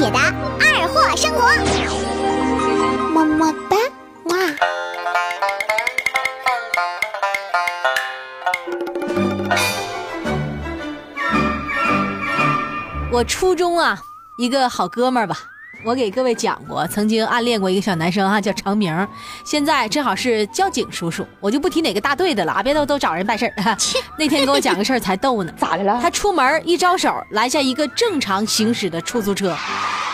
姐的二货生活，么么哒，哇！我初中啊，一个好哥们儿吧，我给各位讲过，曾经暗恋过一个小男生啊，叫长明，现在正好是交警叔叔，我就不提哪个大队的了啊，别都都找人办事儿。那天给我讲个事儿才逗呢，咋的了？他出门一招手，拦下一个正常行驶的出租车，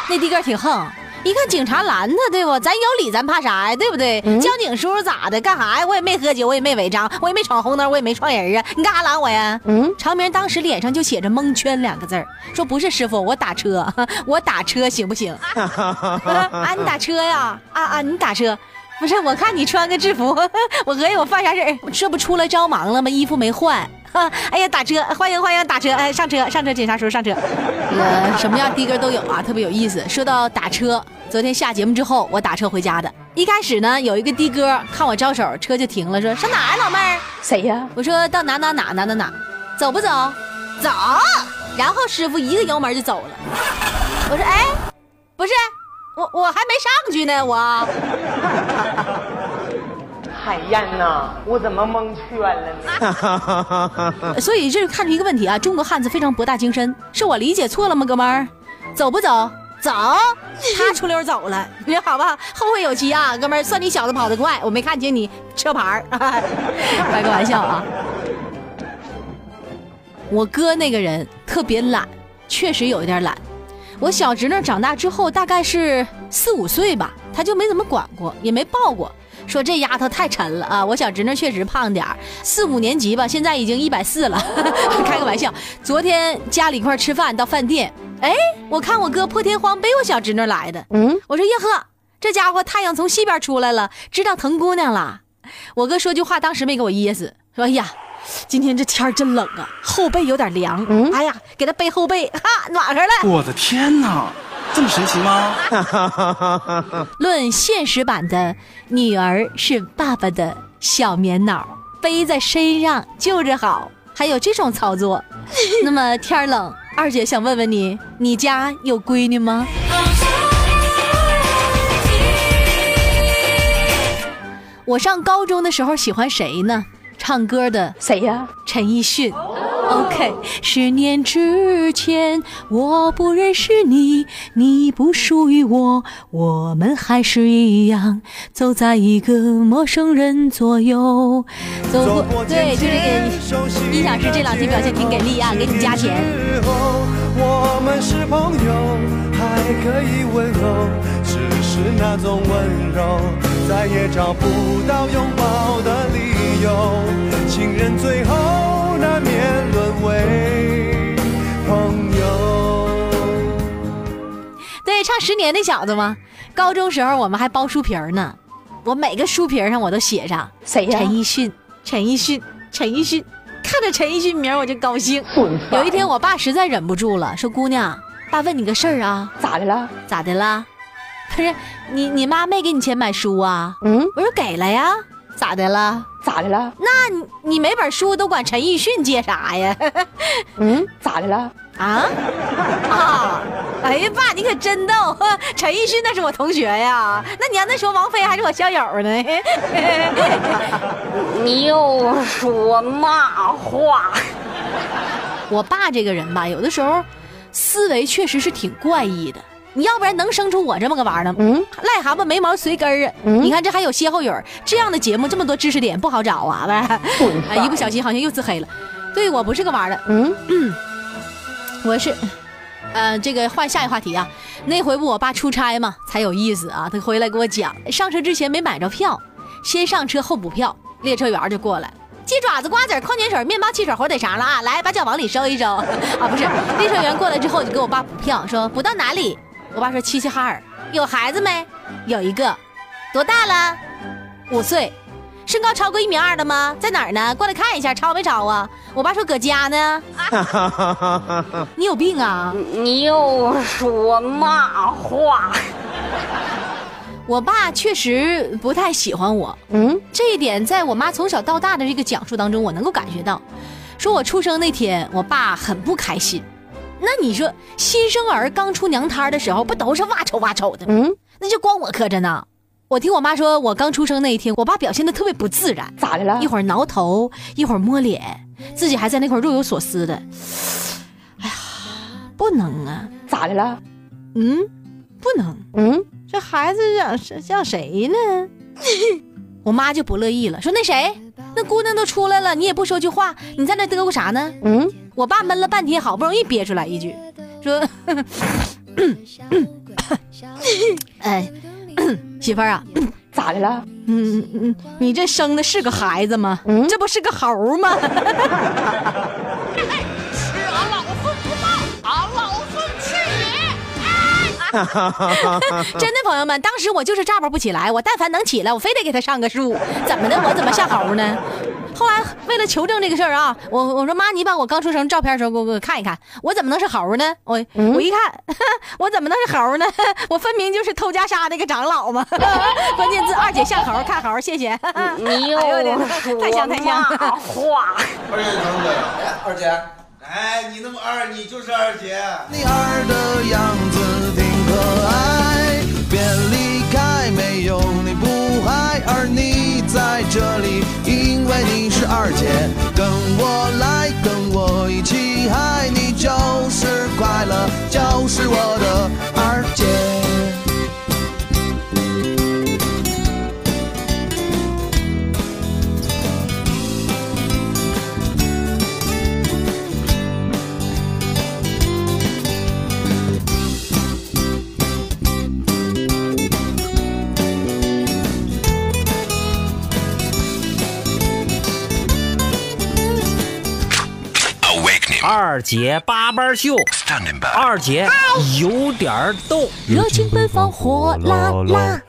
那的哥挺横。一看警察拦他，对不？咱有理，咱怕啥呀？对不对？交警叔叔咋的？干啥呀？我也没喝酒，我也没违章，我也没闯红灯，我也没撞人啊！你干啥拦我呀？嗯。长明当时脸上就写着“蒙圈”两个字说不是师傅，我打车，我打车行不行？啊，你打车呀？啊啊，你打车？不是，我看你穿个制服，我合计我犯啥事儿？这不出来招忙了吗？衣服没换。哎呀，打车，欢迎欢迎，打车，哎，上车上车，警察叔叔上车。呃，什么样的哥都有啊，特别有意思。说到打车。昨天下节目之后，我打车回家的。一开始呢，有一个的哥看我招手，车就停了，说上哪啊，老妹儿？谁呀？我说到哪哪哪哪哪哪，走不走？走。然后师傅一个油门就走了。我说哎，不是，我我还没上去呢，我。海燕呐，我怎么蒙圈了呢？所以这就看出一个问题啊，中国汉字非常博大精深，是我理解错了吗，哥们儿？走不走？走，他出溜走了，你说好吧？后会有期啊，哥们儿，算你小子跑得快，我没看清你车牌 开个玩笑啊。我哥那个人特别懒，确实有一点懒。我小侄女长大之后，大概是四五岁吧，他就没怎么管过，也没抱过，说这丫头太沉了啊。我小侄女确实胖点儿，四五年级吧，现在已经一百四了，开个玩笑。昨天家里一块吃饭，到饭店。哎，我看我哥破天荒背我小侄女来的。嗯，我说呀呵，这家伙太阳从西边出来了，知道疼姑娘了。我哥说句话，当时没给我噎死，说哎呀，今天这天真冷啊，后背有点凉。嗯，哎呀，给他背后背，哈，暖和了。我的天哪，这么神奇吗？论现实版的女儿是爸爸的小棉袄，背在身上就着好，还有这种操作。那么天冷。二姐想问问你，你家有闺女吗？我上高中的时候喜欢谁呢？唱歌的谁呀？陈奕迅。OK，十年之前我不认识你，你不属于我，我们还是一样走在一个陌生人左右。走过，对，就这个音响师这两期表现挺给力啊，给你加钱。我们是朋友，还可以问候，只是那种温柔再也找不到拥抱的理由，十年那小子吗？高中时候我们还包书皮儿呢，我每个书皮上我都写上谁呀？陈奕迅，陈奕迅，陈奕迅。看着陈奕迅名我就高兴。有一天我爸实在忍不住了，说：“姑娘，爸问你个事儿啊，咋的了？咋的了？不是你，你妈没给你钱买书啊？嗯，我说给了呀。”咋的了？咋的了？那你你每本书都管陈奕迅借啥呀？嗯，咋的了？啊啊！哎呀，爸，你可真逗！陈奕迅那是我同学呀，那你要那说王菲还是我校友呢？你又说嘛话？我爸这个人吧，有的时候思维确实是挺怪异的。你要不然能生出我这么个玩意儿呢？嗯，癞蛤蟆没毛随根儿啊！你看这还有歇后语儿，这样的节目这么多知识点不好找啊！不，一不小心好像又自黑了。对我不是个玩的，嗯，我是，呃，这个换下一话题啊。那回不我爸出差嘛，才有意思啊。他回来给我讲，上车之前没买着票，先上车后补票，列车员就过来，鸡爪子、瓜子、矿泉水、面包、汽水、火腿肠了啊！来，把脚往里收一收 啊！不是，列车员过来之后就给我爸补票，说补到哪里？我爸说：“齐齐哈尔有孩子没？有一个，多大了？五岁，身高超过一米二的吗？在哪儿呢？过来看一下，超没超啊？”我爸说：“搁家呢。”你有病啊！你又说嘛话？我爸确实不太喜欢我。嗯，这一点在我妈从小到大的这个讲述当中，我能够感觉到。说我出生那天，我爸很不开心。那你说新生儿刚出娘胎的时候，不都是哇丑哇丑的吗？嗯，那就光我磕碜呢。我听我妈说，我刚出生那一天，我爸表现的特别不自然，咋的了一会儿挠头，一会儿摸脸，自己还在那块儿若有所思的。哎呀，不能啊，咋的了？嗯，不能，嗯，这孩子像像谁呢？我妈就不乐意了，说那谁，那姑娘都出来了，你也不说句话，你在那嘚咕啥呢？嗯，我爸闷了半天，好不容易憋出来一句，说：“ 哎，媳妇儿啊，咋的了？嗯嗯嗯，你这生的是个孩子吗？这不是个猴吗？吃俺老孙不饱，俺老孙吃你真的，朋友们，当时我就是炸巴不起来，我但凡能起来，我非得给他上个树。怎么的？我怎么像猴呢？后来为了求证这个事儿啊，我我说妈，你把我刚出生照片的时候给我给我看一看，我怎么能是猴呢？我我一看，我怎么能是猴呢？我分明就是偷袈裟那个长老嘛！关键字二姐像猴，看猴，谢谢。你又哎呦我太像太像。话。二姐等等，哎，二姐，哎，你那么二，你就是二姐。你二的样子挺可爱，别离开，没有你不嗨。而你在这里，二姐，跟我来，二姐八班秀，二姐有点儿逗。热情奔放，火辣辣。